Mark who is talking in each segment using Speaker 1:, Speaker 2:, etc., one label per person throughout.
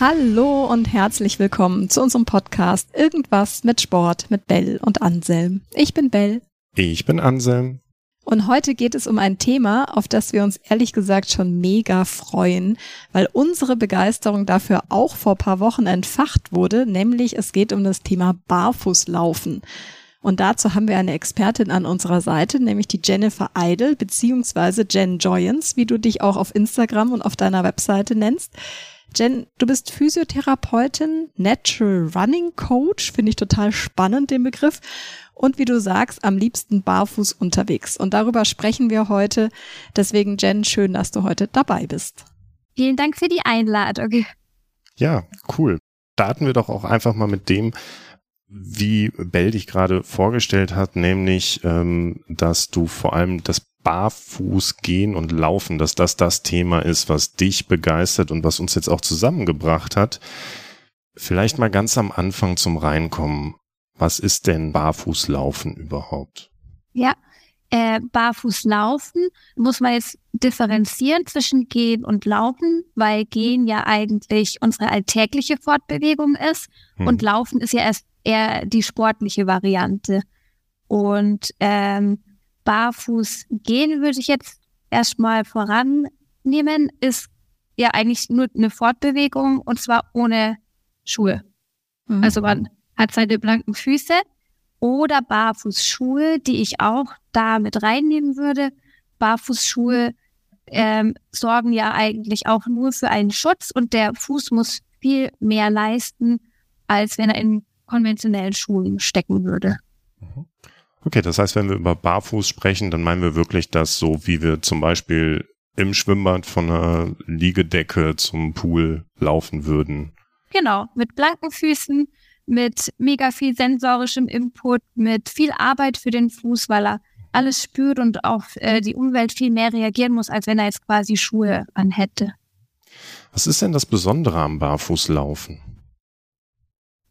Speaker 1: Hallo und herzlich willkommen zu unserem Podcast Irgendwas mit Sport mit Bell und Anselm. Ich bin Bell.
Speaker 2: Ich bin Anselm.
Speaker 1: Und heute geht es um ein Thema, auf das wir uns ehrlich gesagt schon mega freuen, weil unsere Begeisterung dafür auch vor paar Wochen entfacht wurde, nämlich es geht um das Thema Barfußlaufen. Und dazu haben wir eine Expertin an unserer Seite, nämlich die Jennifer Idle, beziehungsweise Jen Joyens, wie du dich auch auf Instagram und auf deiner Webseite nennst. Jen, du bist Physiotherapeutin, Natural Running Coach, finde ich total spannend, den Begriff. Und wie du sagst, am liebsten barfuß unterwegs. Und darüber sprechen wir heute. Deswegen, Jen, schön, dass du heute dabei bist.
Speaker 3: Vielen Dank für die Einladung.
Speaker 2: Ja, cool. Starten wir doch auch einfach mal mit dem, wie Bell dich gerade vorgestellt hat, nämlich, ähm, dass du vor allem das Barfuß gehen und laufen, dass das das Thema ist, was dich begeistert und was uns jetzt auch zusammengebracht hat. Vielleicht mal ganz am Anfang zum Reinkommen. Was ist denn Barfußlaufen überhaupt?
Speaker 3: Ja, äh, Barfußlaufen muss man jetzt differenzieren zwischen Gehen und Laufen, weil Gehen ja eigentlich unsere alltägliche Fortbewegung ist hm. und Laufen ist ja erst eher die sportliche Variante. Und ähm, barfuß gehen würde ich jetzt erstmal vorannehmen, ist ja eigentlich nur eine Fortbewegung und zwar ohne Schuhe. Mhm. Also man hat seine blanken Füße oder Barfußschuhe, die ich auch da mit reinnehmen würde. Barfußschuhe ähm, sorgen ja eigentlich auch nur für einen Schutz und der Fuß muss viel mehr leisten, als wenn er in konventionellen Schuhen stecken würde.
Speaker 2: Mhm. Okay, das heißt, wenn wir über Barfuß sprechen, dann meinen wir wirklich das so, wie wir zum Beispiel im Schwimmbad von einer Liegedecke zum Pool laufen würden.
Speaker 3: Genau, mit blanken Füßen, mit mega viel sensorischem Input, mit viel Arbeit für den Fuß, weil er alles spürt und auf äh, die Umwelt viel mehr reagieren muss, als wenn er jetzt quasi Schuhe anhätte.
Speaker 2: Was ist denn das Besondere am Barfußlaufen?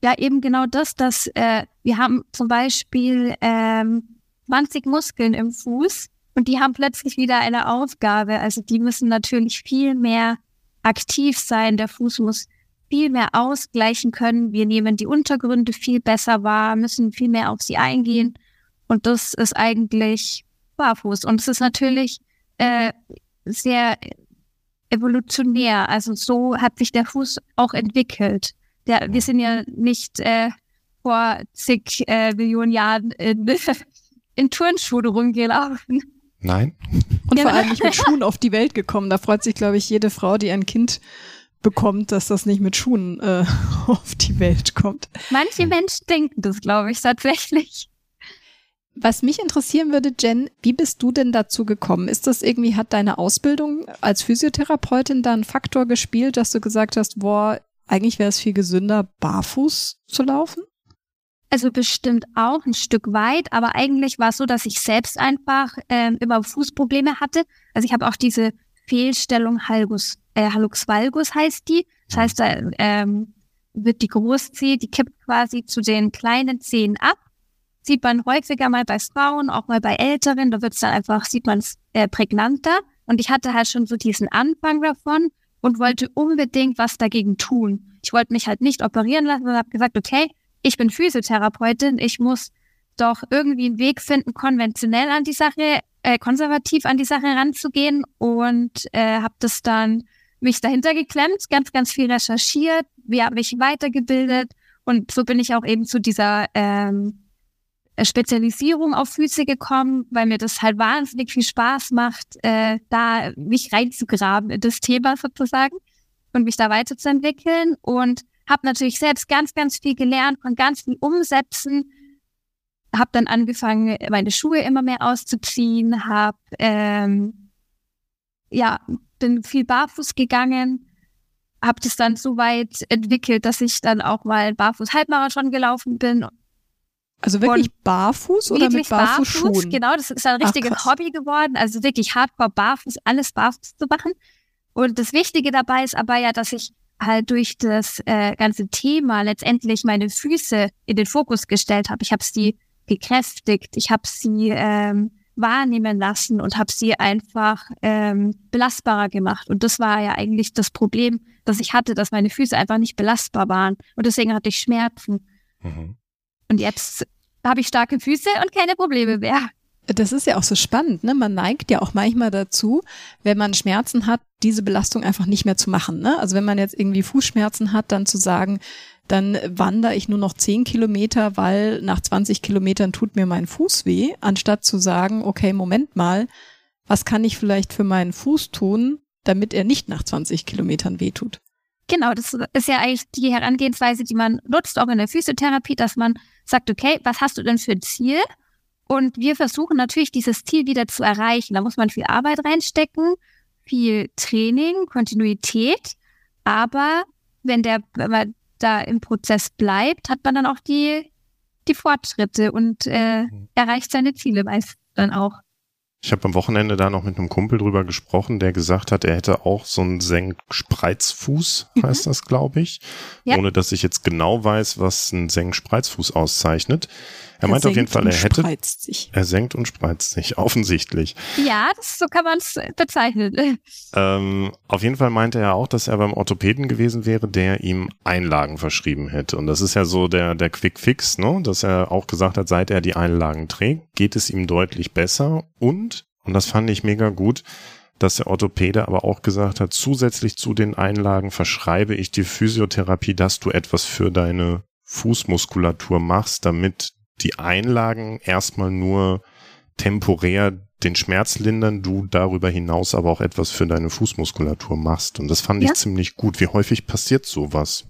Speaker 3: Ja, eben genau das, dass äh, wir haben zum Beispiel ähm, 20 Muskeln im Fuß und die haben plötzlich wieder eine Aufgabe. Also die müssen natürlich viel mehr aktiv sein. Der Fuß muss viel mehr ausgleichen können. Wir nehmen die Untergründe viel besser wahr, müssen viel mehr auf sie eingehen. Und das ist eigentlich barfuß. Und es ist natürlich äh, sehr evolutionär. Also so hat sich der Fuß auch entwickelt der, wir sind ja nicht äh, vor zig äh, Millionen Jahren in, in Turnschuhe rumgelaufen.
Speaker 2: Nein.
Speaker 1: Und vor allem nicht mit Schuhen auf die Welt gekommen. Da freut sich, glaube ich, jede Frau, die ein Kind bekommt, dass das nicht mit Schuhen äh, auf die Welt kommt.
Speaker 3: Manche Menschen denken das, glaube ich, tatsächlich.
Speaker 1: Was mich interessieren würde, Jen, wie bist du denn dazu gekommen? Ist das irgendwie, hat deine Ausbildung als Physiotherapeutin da einen Faktor gespielt, dass du gesagt hast, boah, eigentlich wäre es viel gesünder, barfuß zu laufen?
Speaker 3: Also bestimmt auch ein Stück weit, aber eigentlich war es so, dass ich selbst einfach ähm, immer Fußprobleme hatte. Also ich habe auch diese Fehlstellung Halgus, äh, Hallux valgus heißt die. Das heißt, da ähm, wird die Großzehe, die kippt quasi zu den kleinen Zehen ab. Sieht man häufiger mal bei Frauen, auch mal bei Älteren. Da wird es dann einfach, sieht man es äh, prägnanter. Und ich hatte halt schon so diesen Anfang davon und wollte unbedingt was dagegen tun. Ich wollte mich halt nicht operieren lassen und habe gesagt, okay, ich bin Physiotherapeutin, ich muss doch irgendwie einen Weg finden, konventionell an die Sache, äh, konservativ an die Sache ranzugehen und äh, habe das dann mich dahinter geklemmt, ganz, ganz viel recherchiert, wir haben mich weitergebildet und so bin ich auch eben zu dieser ähm, äh, Spezialisierung auf Füße gekommen, weil mir das halt wahnsinnig viel Spaß macht, äh, da mich reinzugraben in das Thema sozusagen und mich da weiterzuentwickeln und habe natürlich selbst ganz, ganz viel gelernt, von ganz viel umsetzen, habe dann angefangen, meine Schuhe immer mehr auszuziehen, habe ähm, ja bin viel barfuß gegangen, habe das dann so weit entwickelt, dass ich dann auch mal barfuß Halbmarathon gelaufen bin
Speaker 1: also wirklich barfuß oder mit Barfußschuhen? Barfuß,
Speaker 3: genau, das ist ein richtiges Ach, Hobby geworden. Also wirklich hardcore barfuß, alles barfuß zu machen. Und das Wichtige dabei ist aber ja, dass ich halt durch das äh, ganze Thema letztendlich meine Füße in den Fokus gestellt habe. Ich habe sie gekräftigt, ich habe sie ähm, wahrnehmen lassen und habe sie einfach ähm, belastbarer gemacht. Und das war ja eigentlich das Problem, das ich hatte, dass meine Füße einfach nicht belastbar waren. Und deswegen hatte ich Schmerzen. Mhm. Und jetzt habe ich starke Füße und keine Probleme mehr.
Speaker 1: Das ist ja auch so spannend, ne? Man neigt ja auch manchmal dazu, wenn man Schmerzen hat, diese Belastung einfach nicht mehr zu machen. Ne? Also wenn man jetzt irgendwie Fußschmerzen hat, dann zu sagen, dann wandere ich nur noch zehn Kilometer, weil nach 20 Kilometern tut mir mein Fuß weh, anstatt zu sagen, okay, Moment mal, was kann ich vielleicht für meinen Fuß tun, damit er nicht nach 20 Kilometern weh tut?
Speaker 3: Genau, das ist ja eigentlich die Herangehensweise, die man nutzt, auch in der Physiotherapie, dass man sagt, okay, was hast du denn für ein Ziel? Und wir versuchen natürlich, dieses Ziel wieder zu erreichen. Da muss man viel Arbeit reinstecken, viel Training, Kontinuität. Aber wenn der, wenn man da im Prozess bleibt, hat man dann auch die, die Fortschritte und äh, mhm. erreicht seine Ziele meist dann auch.
Speaker 2: Ich habe am Wochenende da noch mit einem Kumpel drüber gesprochen, der gesagt hat, er hätte auch so einen Senkspreizfuß, mhm. heißt das, glaube ich. Ja. Ohne dass ich jetzt genau weiß, was ein Senkspreizfuß auszeichnet. Er, meint auf jeden Fall, er hätte. Sich. Er senkt und spreizt sich, offensichtlich.
Speaker 3: Ja, das, so kann man es bezeichnen.
Speaker 2: Ähm, auf jeden Fall meinte er auch, dass er beim Orthopäden gewesen wäre, der ihm Einlagen verschrieben hätte. Und das ist ja so der, der Quick Fix, ne? Dass er auch gesagt hat, seit er die Einlagen trägt, geht es ihm deutlich besser. Und, und das fand ich mega gut, dass der Orthopäde aber auch gesagt hat, zusätzlich zu den Einlagen verschreibe ich die Physiotherapie, dass du etwas für deine Fußmuskulatur machst, damit die Einlagen erstmal nur temporär den Schmerz lindern, du darüber hinaus aber auch etwas für deine Fußmuskulatur machst. Und das fand ja. ich ziemlich gut. Wie häufig passiert sowas?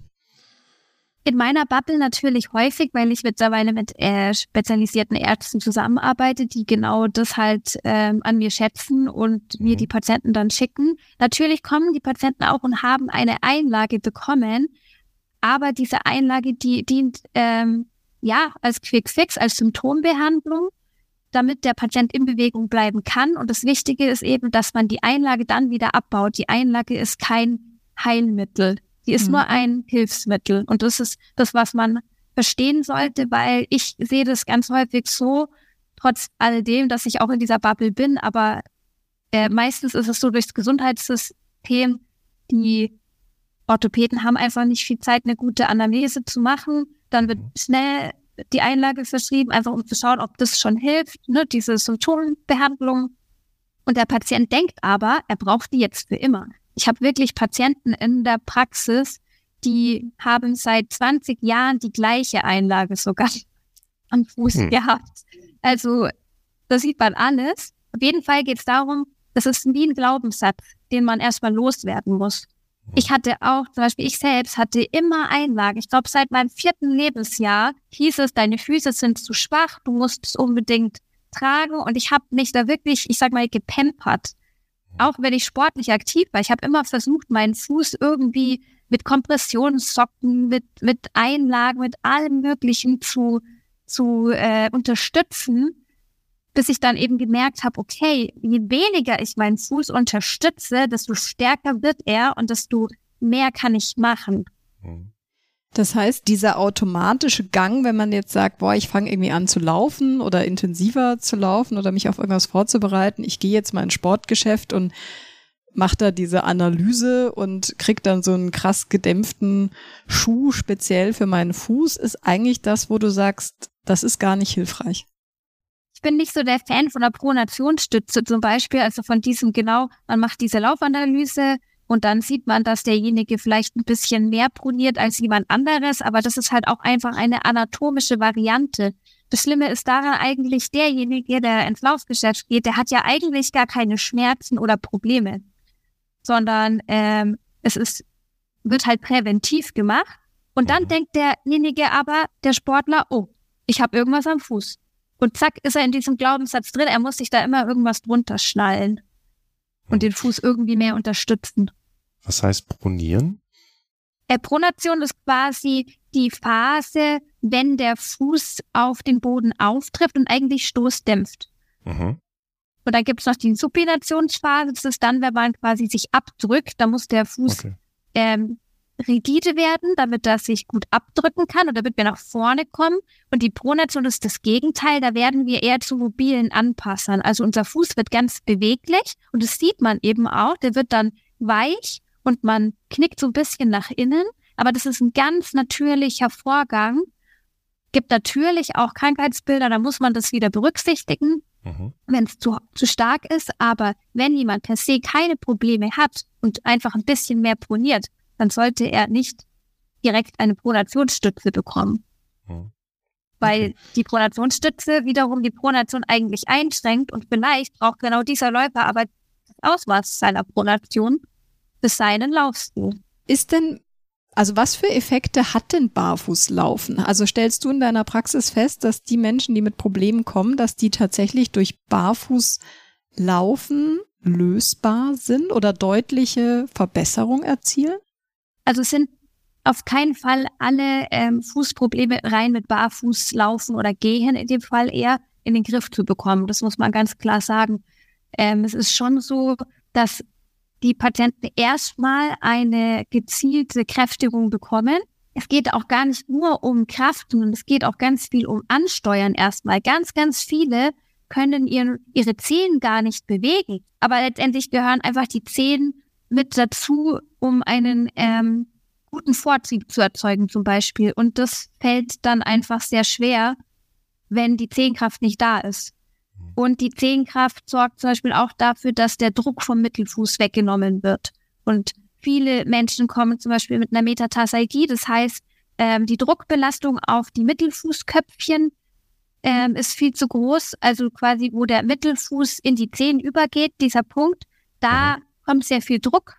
Speaker 3: In meiner Bubble natürlich häufig, weil ich mittlerweile mit äh, spezialisierten Ärzten zusammenarbeite, die genau das halt ähm, an mir schätzen und mhm. mir die Patienten dann schicken. Natürlich kommen die Patienten auch und haben eine Einlage bekommen, aber diese Einlage, die dient ähm, ja, als Quick Fix, als Symptombehandlung, damit der Patient in Bewegung bleiben kann. Und das Wichtige ist eben, dass man die Einlage dann wieder abbaut. Die Einlage ist kein Heilmittel. Die ist mhm. nur ein Hilfsmittel. Und das ist das, was man verstehen sollte, weil ich sehe das ganz häufig so, trotz alledem, dass ich auch in dieser Bubble bin, aber äh, meistens ist es so durchs Gesundheitssystem, die Orthopäden haben einfach nicht viel Zeit, eine gute Anamnese zu machen dann wird mhm. schnell die Einlage verschrieben, einfach um zu schauen, ob das schon hilft, ne, diese Symptombehandlung. Und der Patient denkt aber, er braucht die jetzt für immer. Ich habe wirklich Patienten in der Praxis, die haben seit 20 Jahren die gleiche Einlage sogar am Fuß hm. gehabt. Also da sieht man alles. Auf jeden Fall geht es darum, das ist wie ein Glaubenssatz, den man erstmal loswerden muss. Ich hatte auch, zum Beispiel ich selbst hatte immer Einlagen. Ich glaube, seit meinem vierten Lebensjahr hieß es, deine Füße sind zu schwach, du musst es unbedingt tragen. Und ich habe mich da wirklich, ich sag mal, gepempert. Auch wenn ich sportlich aktiv war. Ich habe immer versucht, meinen Fuß irgendwie mit Kompressionssocken, mit, mit Einlagen, mit allem Möglichen zu, zu äh, unterstützen bis ich dann eben gemerkt habe, okay, je weniger ich meinen Fuß unterstütze, desto stärker wird er und desto mehr kann ich machen.
Speaker 1: Mhm. Das heißt, dieser automatische Gang, wenn man jetzt sagt, boah, ich fange irgendwie an zu laufen oder intensiver zu laufen oder mich auf irgendwas vorzubereiten, ich gehe jetzt mal ins Sportgeschäft und mache da diese Analyse und krieg dann so einen krass gedämpften Schuh speziell für meinen Fuß, ist eigentlich das, wo du sagst, das ist gar nicht hilfreich.
Speaker 3: Ich bin nicht so der Fan von der Pronationsstütze zum Beispiel, also von diesem genau, man macht diese Laufanalyse und dann sieht man, dass derjenige vielleicht ein bisschen mehr proniert als jemand anderes, aber das ist halt auch einfach eine anatomische Variante. Das Schlimme ist daran eigentlich derjenige, der ins Laufgeschäft geht, der hat ja eigentlich gar keine Schmerzen oder Probleme, sondern ähm, es ist, wird halt präventiv gemacht. Und dann mhm. denkt derjenige aber, der Sportler, oh, ich habe irgendwas am Fuß. Und zack, ist er in diesem Glaubenssatz drin. Er muss sich da immer irgendwas drunter schnallen und den Fuß irgendwie mehr unterstützen.
Speaker 2: Was heißt pronieren?
Speaker 3: Äh, Pronation ist quasi die Phase, wenn der Fuß auf den Boden auftrifft und eigentlich stoßdämpft. Mhm. Und dann gibt es noch die Supinationsphase. Das ist dann, wenn man quasi sich abdrückt. Da muss der Fuß okay. ähm, rigide werden, damit er sich gut abdrücken kann und damit wir nach vorne kommen. Und die Pronation ist das Gegenteil, da werden wir eher zu mobilen Anpassern. Also unser Fuß wird ganz beweglich und das sieht man eben auch, der wird dann weich und man knickt so ein bisschen nach innen. Aber das ist ein ganz natürlicher Vorgang. Gibt natürlich auch Krankheitsbilder, da muss man das wieder berücksichtigen, mhm. wenn es zu, zu stark ist. Aber wenn jemand per se keine Probleme hat und einfach ein bisschen mehr proniert, dann sollte er nicht direkt eine Pronationsstütze bekommen. Weil die Pronationsstütze wiederum die Pronation eigentlich einschränkt und vielleicht braucht genau dieser Läufer aber das Ausmaß seiner Pronation für seinen Laufstil.
Speaker 1: Ist denn, also was für Effekte hat denn Barfußlaufen? Also stellst du in deiner Praxis fest, dass die Menschen, die mit Problemen kommen, dass die tatsächlich durch Barfußlaufen lösbar sind oder deutliche Verbesserung erzielen?
Speaker 3: Also es sind auf keinen Fall alle ähm, Fußprobleme rein mit Barfuß laufen oder gehen, in dem Fall eher in den Griff zu bekommen. Das muss man ganz klar sagen. Ähm, es ist schon so, dass die Patienten erstmal eine gezielte Kräftigung bekommen. Es geht auch gar nicht nur um Kraft, sondern es geht auch ganz viel um Ansteuern erstmal. Ganz, ganz viele können ihren, ihre Zehen gar nicht bewegen. Aber letztendlich gehören einfach die Zehen mit dazu, um einen ähm, guten Vortrieb zu erzeugen zum Beispiel. Und das fällt dann einfach sehr schwer, wenn die Zehenkraft nicht da ist. Mhm. Und die Zehenkraft sorgt zum Beispiel auch dafür, dass der Druck vom Mittelfuß weggenommen wird. Und viele Menschen kommen zum Beispiel mit einer Metatarsalgie, das heißt, ähm, die Druckbelastung auf die Mittelfußköpfchen ähm, ist viel zu groß, also quasi wo der Mittelfuß in die Zehen übergeht, dieser Punkt, da mhm kommt sehr viel Druck.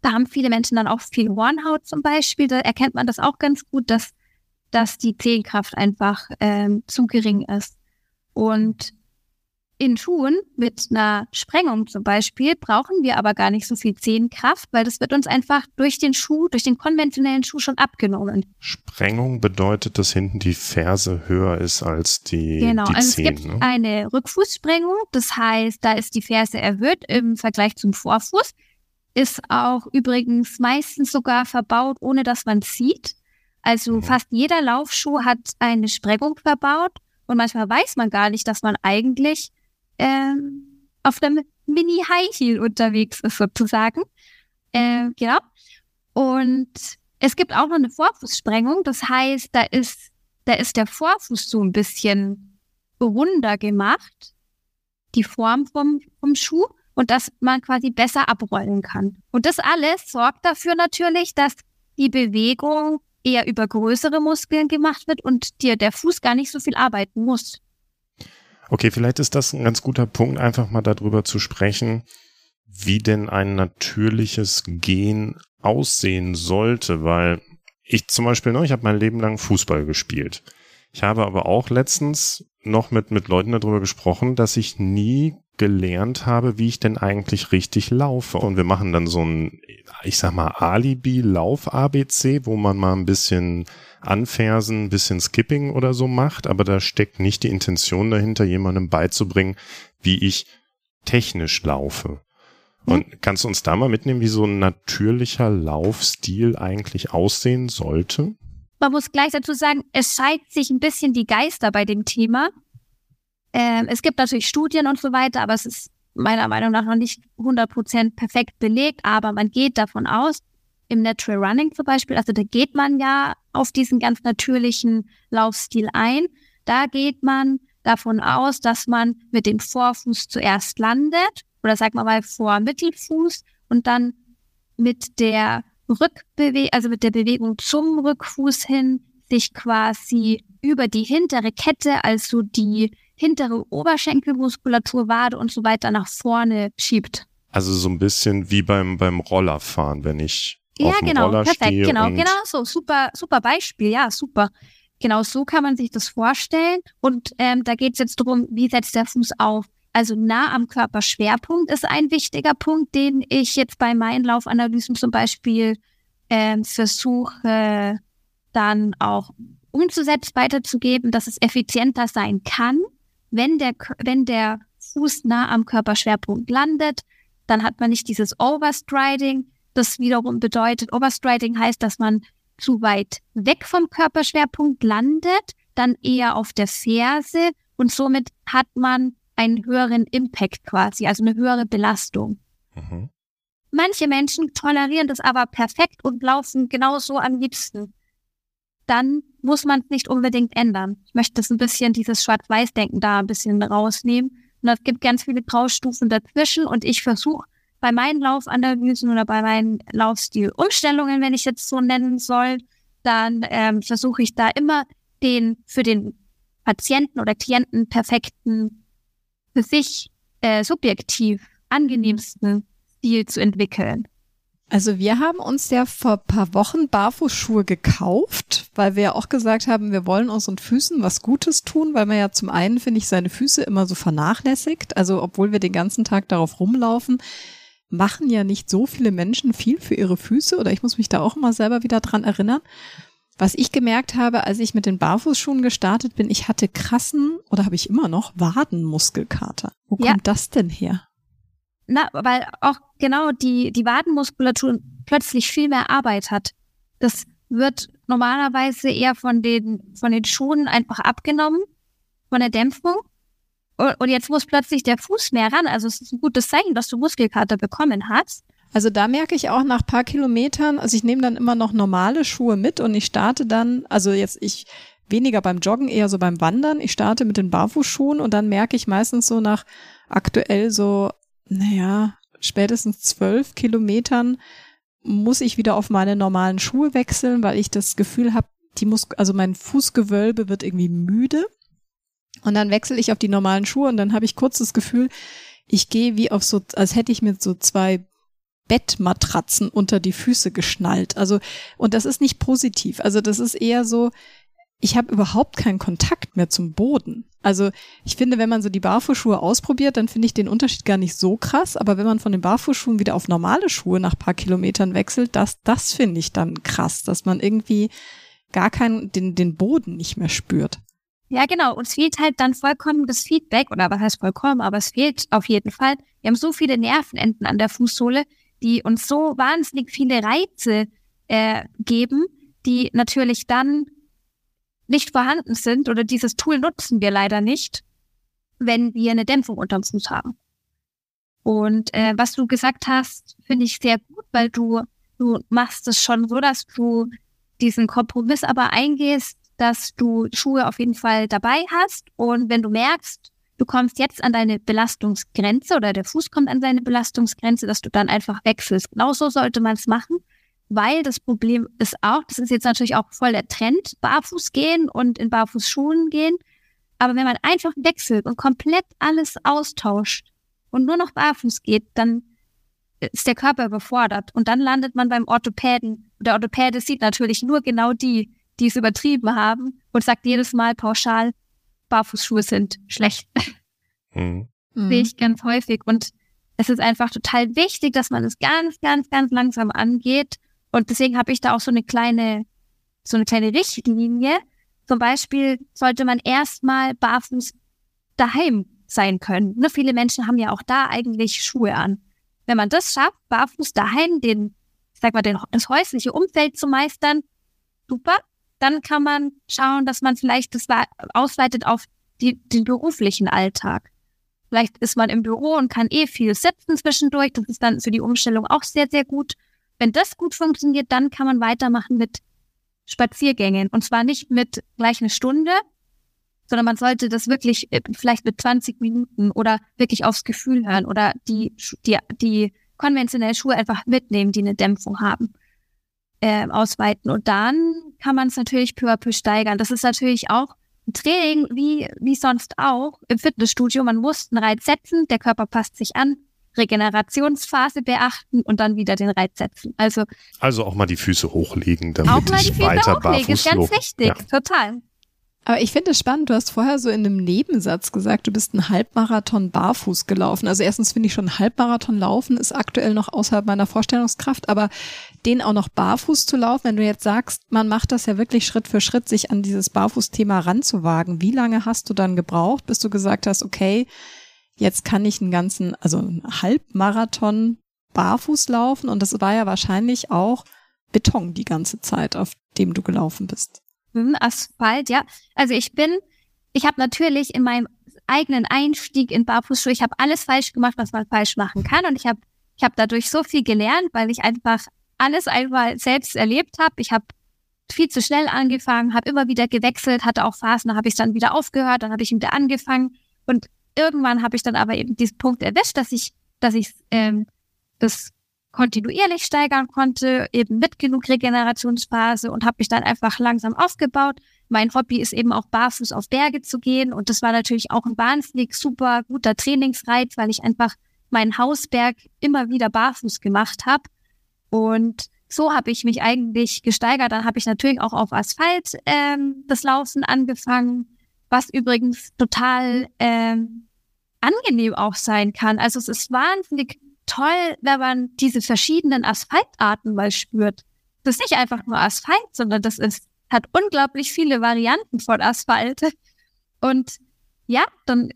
Speaker 3: Da haben viele Menschen dann auch viel Hornhaut zum Beispiel. Da erkennt man das auch ganz gut, dass, dass die Zehenkraft einfach ähm, zu gering ist. Und in Schuhen mit einer Sprengung zum Beispiel brauchen wir aber gar nicht so viel Zehenkraft, weil das wird uns einfach durch den Schuh, durch den konventionellen Schuh schon abgenommen.
Speaker 2: Sprengung bedeutet, dass hinten die Ferse höher ist als die
Speaker 3: Genau,
Speaker 2: die
Speaker 3: also
Speaker 2: Zehen,
Speaker 3: es gibt
Speaker 2: ne?
Speaker 3: eine Rückfußsprengung, das heißt, da ist die Ferse erhöht im Vergleich zum Vorfuß, ist auch übrigens meistens sogar verbaut, ohne dass man sieht. Also mhm. fast jeder Laufschuh hat eine Sprengung verbaut und manchmal weiß man gar nicht, dass man eigentlich ähm, auf einem Mini-High Heel unterwegs ist, sozusagen. Äh, genau. Und es gibt auch noch eine Vorfußsprengung. Das heißt, da ist, da ist der Vorfuß so ein bisschen runder gemacht, die Form vom, vom Schuh, und dass man quasi besser abrollen kann. Und das alles sorgt dafür natürlich, dass die Bewegung eher über größere Muskeln gemacht wird und dir der Fuß gar nicht so viel arbeiten muss.
Speaker 2: Okay, vielleicht ist das ein ganz guter Punkt, einfach mal darüber zu sprechen, wie denn ein natürliches Gehen aussehen sollte, weil ich zum Beispiel, ne, ich habe mein Leben lang Fußball gespielt. Ich habe aber auch letztens noch mit, mit Leuten darüber gesprochen, dass ich nie gelernt habe, wie ich denn eigentlich richtig laufe. Und wir machen dann so ein, ich sag mal, Alibi-Lauf-ABC, wo man mal ein bisschen Anfersen, ein bisschen Skipping oder so macht, aber da steckt nicht die Intention dahinter, jemandem beizubringen, wie ich technisch laufe. Und hm. kannst du uns da mal mitnehmen, wie so ein natürlicher Laufstil eigentlich aussehen sollte?
Speaker 3: Man muss gleich dazu sagen, es scheiden sich ein bisschen die Geister bei dem Thema. Ähm, es gibt natürlich Studien und so weiter, aber es ist meiner Meinung nach noch nicht 100% perfekt belegt, aber man geht davon aus, im Natural Running zum Beispiel, also da geht man ja auf diesen ganz natürlichen Laufstil ein. Da geht man davon aus, dass man mit dem Vorfuß zuerst landet oder sagen wir mal vor Mittelfuß und dann mit der Rückbewegung, also mit der Bewegung zum Rückfuß hin sich quasi über die hintere Kette, also die hintere Oberschenkelmuskulatur, Wade und so weiter nach vorne schiebt.
Speaker 2: Also so ein bisschen wie beim, beim Rollerfahren, wenn ich
Speaker 3: ja,
Speaker 2: auf dem
Speaker 3: genau,
Speaker 2: Roller
Speaker 3: perfekt,
Speaker 2: stehe
Speaker 3: genau, genau so, super, super Beispiel, ja, super. Genau so kann man sich das vorstellen. Und ähm, da geht es jetzt darum, wie setzt der Fuß auf. Also nah am Körperschwerpunkt ist ein wichtiger Punkt, den ich jetzt bei meinen Laufanalysen zum Beispiel ähm, versuche dann auch umzusetzen, weiterzugeben, dass es effizienter sein kann, wenn der, wenn der Fuß nah am Körperschwerpunkt landet. Dann hat man nicht dieses Overstriding, Das wiederum bedeutet, Overstriding heißt, dass man zu weit weg vom Körperschwerpunkt landet, dann eher auf der Ferse und somit hat man einen höheren Impact quasi, also eine höhere Belastung. Mhm. Manche Menschen tolerieren das aber perfekt und laufen genauso am liebsten. Dann muss man es nicht unbedingt ändern. Ich möchte das ein bisschen, dieses Schwarz-Weiß-Denken da ein bisschen rausnehmen. Und es gibt ganz viele Graustufen dazwischen und ich versuche bei meinen Laufanalysen oder bei meinen Laufstilumstellungen, wenn ich jetzt so nennen soll, dann ähm, versuche ich da immer den für den Patienten oder Klienten perfekten, für sich äh, subjektiv angenehmsten Stil zu entwickeln.
Speaker 1: Also wir haben uns ja vor paar Wochen Barfußschuhe gekauft, weil wir ja auch gesagt haben, wir wollen unseren Füßen was Gutes tun, weil man ja zum einen, finde ich, seine Füße immer so vernachlässigt. Also obwohl wir den ganzen Tag darauf rumlaufen, machen ja nicht so viele Menschen viel für ihre Füße oder ich muss mich da auch immer selber wieder dran erinnern. Was ich gemerkt habe, als ich mit den Barfußschuhen gestartet bin, ich hatte krassen oder habe ich immer noch Wadenmuskelkater. Wo ja. kommt das denn her?
Speaker 3: Na, weil auch genau die, die Wadenmuskulatur plötzlich viel mehr Arbeit hat. Das wird normalerweise eher von den, von den Schuhen einfach abgenommen, von der Dämpfung. Und jetzt muss plötzlich der Fuß mehr ran. Also es ist ein gutes Zeichen, dass du Muskelkater bekommen hast.
Speaker 1: Also da merke ich auch nach paar Kilometern, also ich nehme dann immer noch normale Schuhe mit und ich starte dann, also jetzt ich weniger beim Joggen, eher so beim Wandern. Ich starte mit den Barfußschuhen und dann merke ich meistens so nach aktuell so, naja, spätestens zwölf Kilometern muss ich wieder auf meine normalen Schuhe wechseln, weil ich das Gefühl habe, die muss, also mein Fußgewölbe wird irgendwie müde. Und dann wechsle ich auf die normalen Schuhe und dann habe ich kurz das Gefühl, ich gehe wie auf so, als hätte ich mir so zwei Bettmatratzen unter die Füße geschnallt. Also, und das ist nicht positiv. Also, das ist eher so, ich habe überhaupt keinen Kontakt mehr zum Boden. Also ich finde, wenn man so die Barfußschuhe ausprobiert, dann finde ich den Unterschied gar nicht so krass. Aber wenn man von den Barfußschuhen wieder auf normale Schuhe nach paar Kilometern wechselt, das, das finde ich dann krass, dass man irgendwie gar keinen, den, den Boden nicht mehr spürt.
Speaker 3: Ja, genau. Uns fehlt halt dann vollkommen das Feedback, oder was heißt vollkommen, aber es fehlt auf jeden Fall. Wir haben so viele Nervenenden an der Fußsohle, die uns so wahnsinnig viele Reize äh, geben, die natürlich dann nicht vorhanden sind oder dieses Tool nutzen wir leider nicht, wenn wir eine Dämpfung unterm Fuß haben. Und äh, was du gesagt hast, finde ich sehr gut, weil du, du machst es schon so, dass du diesen Kompromiss aber eingehst, dass du Schuhe auf jeden Fall dabei hast. Und wenn du merkst, du kommst jetzt an deine Belastungsgrenze oder der Fuß kommt an seine Belastungsgrenze, dass du dann einfach wechselst. Genauso sollte man es machen weil das Problem ist auch, das ist jetzt natürlich auch voll der Trend, barfuß gehen und in Barfußschuhen gehen. Aber wenn man einfach wechselt und komplett alles austauscht und nur noch barfuß geht, dann ist der Körper überfordert und dann landet man beim Orthopäden. Der Orthopäde sieht natürlich nur genau die, die es übertrieben haben und sagt jedes Mal pauschal, Barfußschuhe sind schlecht. Mhm. Sehe ich ganz häufig. Und es ist einfach total wichtig, dass man es ganz, ganz, ganz langsam angeht und deswegen habe ich da auch so eine kleine, so eine kleine Richtlinie. Zum Beispiel sollte man erstmal barfuß daheim sein können. Ne, viele Menschen haben ja auch da eigentlich Schuhe an. Wenn man das schafft, barfuß daheim den, ich sag mal, den, das häusliche Umfeld zu meistern, super. Dann kann man schauen, dass man vielleicht das ausweitet auf die, den beruflichen Alltag. Vielleicht ist man im Büro und kann eh viel sitzen zwischendurch. Das ist dann für die Umstellung auch sehr, sehr gut. Wenn das gut funktioniert, dann kann man weitermachen mit Spaziergängen. Und zwar nicht mit gleich eine Stunde, sondern man sollte das wirklich äh, vielleicht mit 20 Minuten oder wirklich aufs Gefühl hören oder die, die, die konventionellen Schuhe einfach mitnehmen, die eine Dämpfung haben, äh, ausweiten. Und dann kann man es natürlich peu à peu steigern. Das ist natürlich auch ein Training wie, wie sonst auch im Fitnessstudio. Man muss einen Reiz setzen, der Körper passt sich an, Regenerationsphase beachten und dann wieder den Reiz setzen. Also,
Speaker 2: also auch mal die Füße hochlegen, damit auch mal die Füße weiter hochlegen,
Speaker 3: ist ganz wichtig, ja. total.
Speaker 1: Aber ich finde es spannend, du hast vorher so in einem Nebensatz gesagt, du bist einen Halbmarathon barfuß gelaufen. Also erstens finde ich schon Halbmarathon laufen ist aktuell noch außerhalb meiner Vorstellungskraft, aber den auch noch barfuß zu laufen, wenn du jetzt sagst, man macht das ja wirklich Schritt für Schritt, sich an dieses Barfußthema ranzuwagen. Wie lange hast du dann gebraucht, bis du gesagt hast, okay, jetzt kann ich einen ganzen, also einen Halbmarathon barfuß laufen und das war ja wahrscheinlich auch Beton die ganze Zeit, auf dem du gelaufen bist.
Speaker 3: Hm, Asphalt, ja. Also ich bin, ich habe natürlich in meinem eigenen Einstieg in Barfußschuhe, ich habe alles falsch gemacht, was man falsch machen kann und ich habe ich habe dadurch so viel gelernt, weil ich einfach alles einmal selbst erlebt habe. Ich habe viel zu schnell angefangen, habe immer wieder gewechselt, hatte auch Phasen, da habe ich dann wieder aufgehört, dann habe ich wieder angefangen und irgendwann habe ich dann aber eben diesen Punkt erwischt, dass ich, dass ich ähm, das kontinuierlich steigern konnte, eben mit genug Regenerationsphase und habe mich dann einfach langsam aufgebaut. Mein Hobby ist eben auch barfuß auf Berge zu gehen und das war natürlich auch ein wahnsinnig super guter Trainingsreiz, weil ich einfach meinen Hausberg immer wieder barfuß gemacht habe und so habe ich mich eigentlich gesteigert. Dann habe ich natürlich auch auf Asphalt ähm, das Laufen angefangen, was übrigens total ähm, angenehm auch sein kann. Also es ist wahnsinnig toll, wenn man diese verschiedenen Asphaltarten mal spürt. Das ist nicht einfach nur Asphalt, sondern das ist, hat unglaublich viele Varianten von Asphalt. Und ja, dann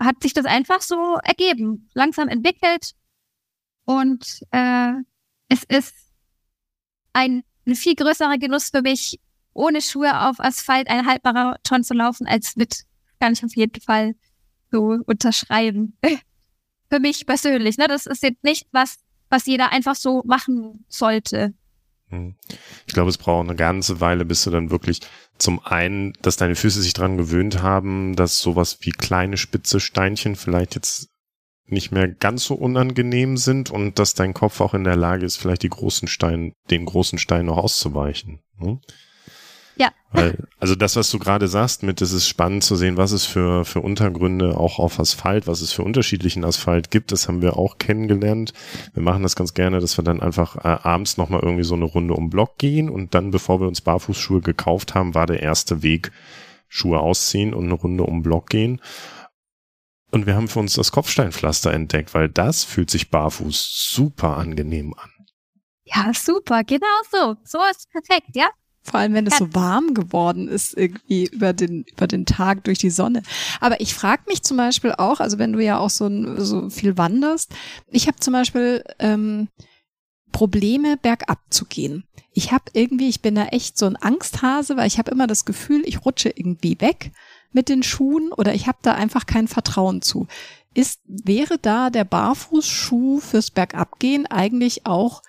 Speaker 3: hat sich das einfach so ergeben, langsam entwickelt. Und äh, es ist ein, ein viel größerer Genuss für mich, ohne Schuhe auf Asphalt einen Halbmarathon zu laufen, als mit. Kann ich auf jeden Fall so unterschreiben. für mich persönlich. Ne? Das ist jetzt nicht was, was jeder einfach so machen sollte.
Speaker 2: Hm. Ich glaube, es braucht eine ganze Weile, bis du dann wirklich zum einen, dass deine Füße sich dran gewöhnt haben, dass sowas wie kleine spitze Steinchen vielleicht jetzt nicht mehr ganz so unangenehm sind und dass dein Kopf auch in der Lage ist, vielleicht die großen Steine, den großen Stein noch auszuweichen. Ne?
Speaker 3: Ja.
Speaker 2: Weil, also das, was du gerade sagst, mit, es ist spannend zu sehen, was es für, für Untergründe auch auf Asphalt, was es für unterschiedlichen Asphalt gibt, das haben wir auch kennengelernt. Wir machen das ganz gerne, dass wir dann einfach äh, abends nochmal irgendwie so eine Runde um Block gehen und dann, bevor wir uns Barfußschuhe gekauft haben, war der erste Weg, Schuhe ausziehen und eine Runde um Block gehen. Und wir haben für uns das Kopfsteinpflaster entdeckt, weil das fühlt sich barfuß super angenehm an.
Speaker 3: Ja, super, genau so. So ist perfekt, ja.
Speaker 1: Vor allem, wenn es so warm geworden ist, irgendwie über den, über den Tag durch die Sonne. Aber ich frage mich zum Beispiel auch, also wenn du ja auch so, so viel wanderst, ich habe zum Beispiel ähm, Probleme, bergab zu gehen. Ich habe irgendwie, ich bin da echt so ein Angsthase, weil ich habe immer das Gefühl, ich rutsche irgendwie weg mit den Schuhen oder ich habe da einfach kein Vertrauen zu. Ist, wäre da der Barfußschuh fürs Bergabgehen eigentlich auch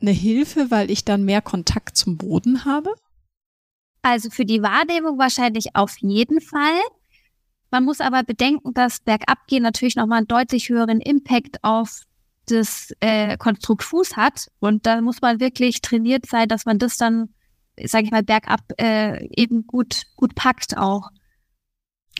Speaker 1: eine Hilfe, weil ich dann mehr Kontakt zum Boden habe?
Speaker 3: Also für die Wahrnehmung wahrscheinlich auf jeden Fall. Man muss aber bedenken, dass Bergabgehen natürlich nochmal einen deutlich höheren Impact auf das äh, Konstrukt Fuß hat. Und da muss man wirklich trainiert sein, dass man das dann, sage ich mal, bergab äh, eben gut, gut packt auch.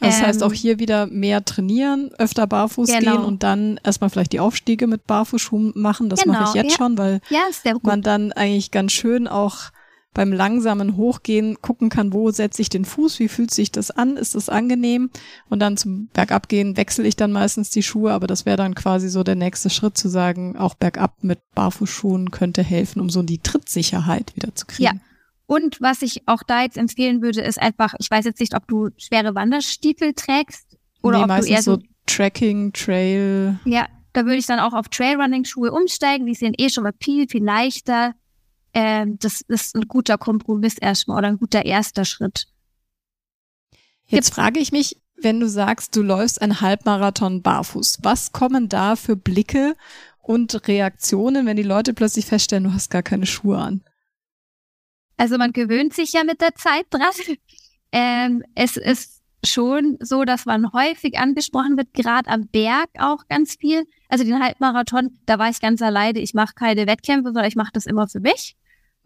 Speaker 1: Das ähm, heißt auch hier wieder mehr trainieren, öfter barfuß genau. gehen und dann erstmal vielleicht die Aufstiege mit Barfußschuhen machen. Das genau, mache ich jetzt ja. schon, weil ja, man dann eigentlich ganz schön auch beim langsamen Hochgehen gucken kann, wo setze ich den Fuß, wie fühlt sich das an, ist das angenehm und dann zum Bergabgehen wechsle ich dann meistens die Schuhe, aber das wäre dann quasi so der nächste Schritt zu sagen, auch bergab mit Barfußschuhen könnte helfen, um so die Trittsicherheit wieder zu kriegen.
Speaker 3: Ja, und was ich auch da jetzt empfehlen würde, ist einfach, ich weiß jetzt nicht, ob du schwere Wanderstiefel trägst oder nee, ob du eher so, so
Speaker 1: Tracking, Trail.
Speaker 3: Ja, da würde ich dann auch auf Trailrunning-Schuhe umsteigen. Die sind eh schon mal viel, viel leichter. Ähm, das ist ein guter Kompromiss erstmal oder ein guter erster Schritt.
Speaker 1: Jetzt Gibt's frage ich mich, wenn du sagst, du läufst einen Halbmarathon barfuß, was kommen da für Blicke und Reaktionen, wenn die Leute plötzlich feststellen, du hast gar keine Schuhe an?
Speaker 3: Also man gewöhnt sich ja mit der Zeit dran. Ähm, es ist schon so, dass man häufig angesprochen wird, gerade am Berg auch ganz viel. Also den Halbmarathon, da war ich ganz alleine. Ich mache keine Wettkämpfe, sondern ich mache das immer für mich.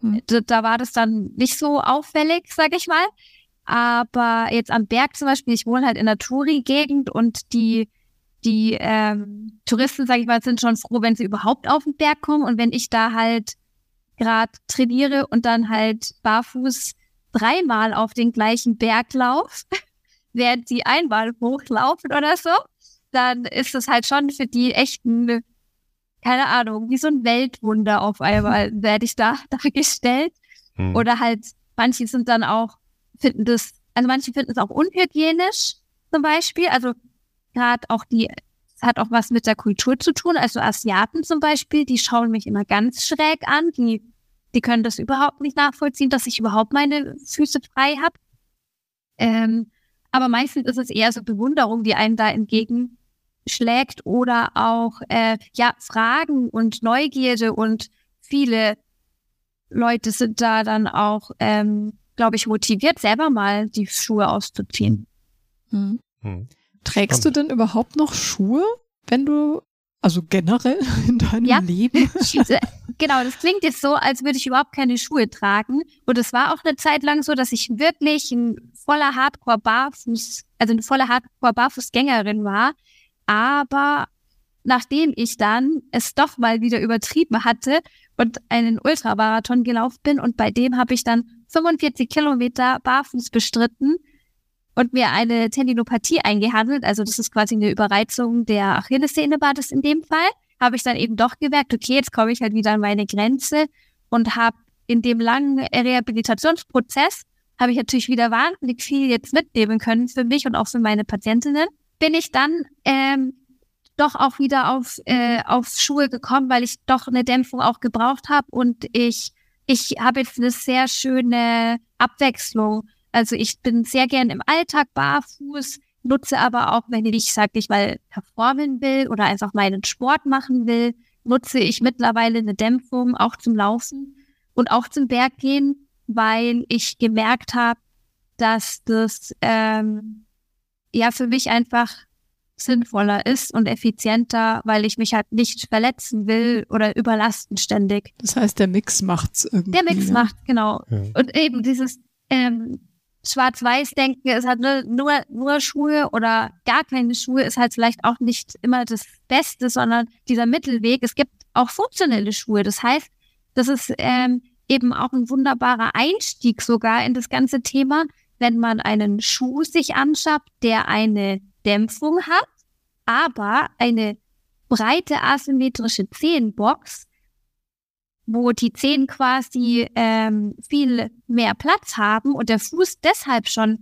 Speaker 3: Hm. Da, da, war das dann nicht so auffällig, sag ich mal. Aber jetzt am Berg zum Beispiel, ich wohne halt in der Touri-Gegend und die die ähm, Touristen, sage ich mal, sind schon froh, wenn sie überhaupt auf den Berg kommen. Und wenn ich da halt gerade trainiere und dann halt barfuß dreimal auf den gleichen Berg laufe, während die einmal hochlaufen oder so, dann ist das halt schon für die echt ein, keine Ahnung, wie so ein Weltwunder auf einmal werde ich da dargestellt. Hm. Oder halt, manche sind dann auch, finden das, also manche finden es auch unhygienisch zum Beispiel. Also gerade auch die hat auch was mit der Kultur zu tun. Also Asiaten zum Beispiel, die schauen mich immer ganz schräg an. Die, die können das überhaupt nicht nachvollziehen, dass ich überhaupt meine Füße frei habe. Ähm, aber meistens ist es eher so Bewunderung, die einen da entgegenschlägt oder auch äh, ja Fragen und Neugierde und viele Leute sind da dann auch, ähm, glaube ich, motiviert, selber mal die Schuhe auszuziehen.
Speaker 1: Hm. Hm. Trägst du denn überhaupt noch Schuhe, wenn du, also generell in deinem ja. Leben?
Speaker 3: genau, das klingt jetzt so, als würde ich überhaupt keine Schuhe tragen. Und es war auch eine Zeit lang so, dass ich wirklich ein voller Hardcore-Barfuß, also eine volle Hardcore-Barfußgängerin war. Aber nachdem ich dann es doch mal wieder übertrieben hatte und einen Ultramarathon gelaufen bin und bei dem habe ich dann 45 Kilometer barfuß bestritten und mir eine Tendinopathie eingehandelt, also das ist quasi eine Überreizung der Achillessehne war das in dem Fall, habe ich dann eben doch gemerkt, okay, jetzt komme ich halt wieder an meine Grenze und habe in dem langen Rehabilitationsprozess habe ich natürlich wieder wahnsinnig viel jetzt mitnehmen können für mich und auch für meine Patientinnen. Bin ich dann ähm, doch auch wieder auf, äh, auf Schuhe gekommen, weil ich doch eine Dämpfung auch gebraucht habe und ich, ich habe jetzt eine sehr schöne Abwechslung. Also ich bin sehr gern im Alltag barfuß, nutze aber auch, wenn ich, sag ich mal, performen will oder einfach meinen Sport machen will, nutze ich mittlerweile eine Dämpfung auch zum Laufen und auch zum Berggehen, weil ich gemerkt habe, dass das ähm, ja für mich einfach sinnvoller ist und effizienter, weil ich mich halt nicht verletzen will oder überlasten ständig.
Speaker 1: Das heißt, der Mix macht's irgendwie.
Speaker 3: Der Mix ja? macht, genau. Ja. Und eben dieses ähm, Schwarz-Weiß-Denken, es hat nur, nur, nur Schuhe oder gar keine Schuhe, ist halt vielleicht auch nicht immer das Beste, sondern dieser Mittelweg. Es gibt auch funktionelle Schuhe. Das heißt, das ist ähm, eben auch ein wunderbarer Einstieg sogar in das ganze Thema, wenn man einen Schuh sich anschafft, der eine Dämpfung hat, aber eine breite asymmetrische Zehenbox, wo die Zehen quasi ähm, viel mehr Platz haben und der Fuß deshalb schon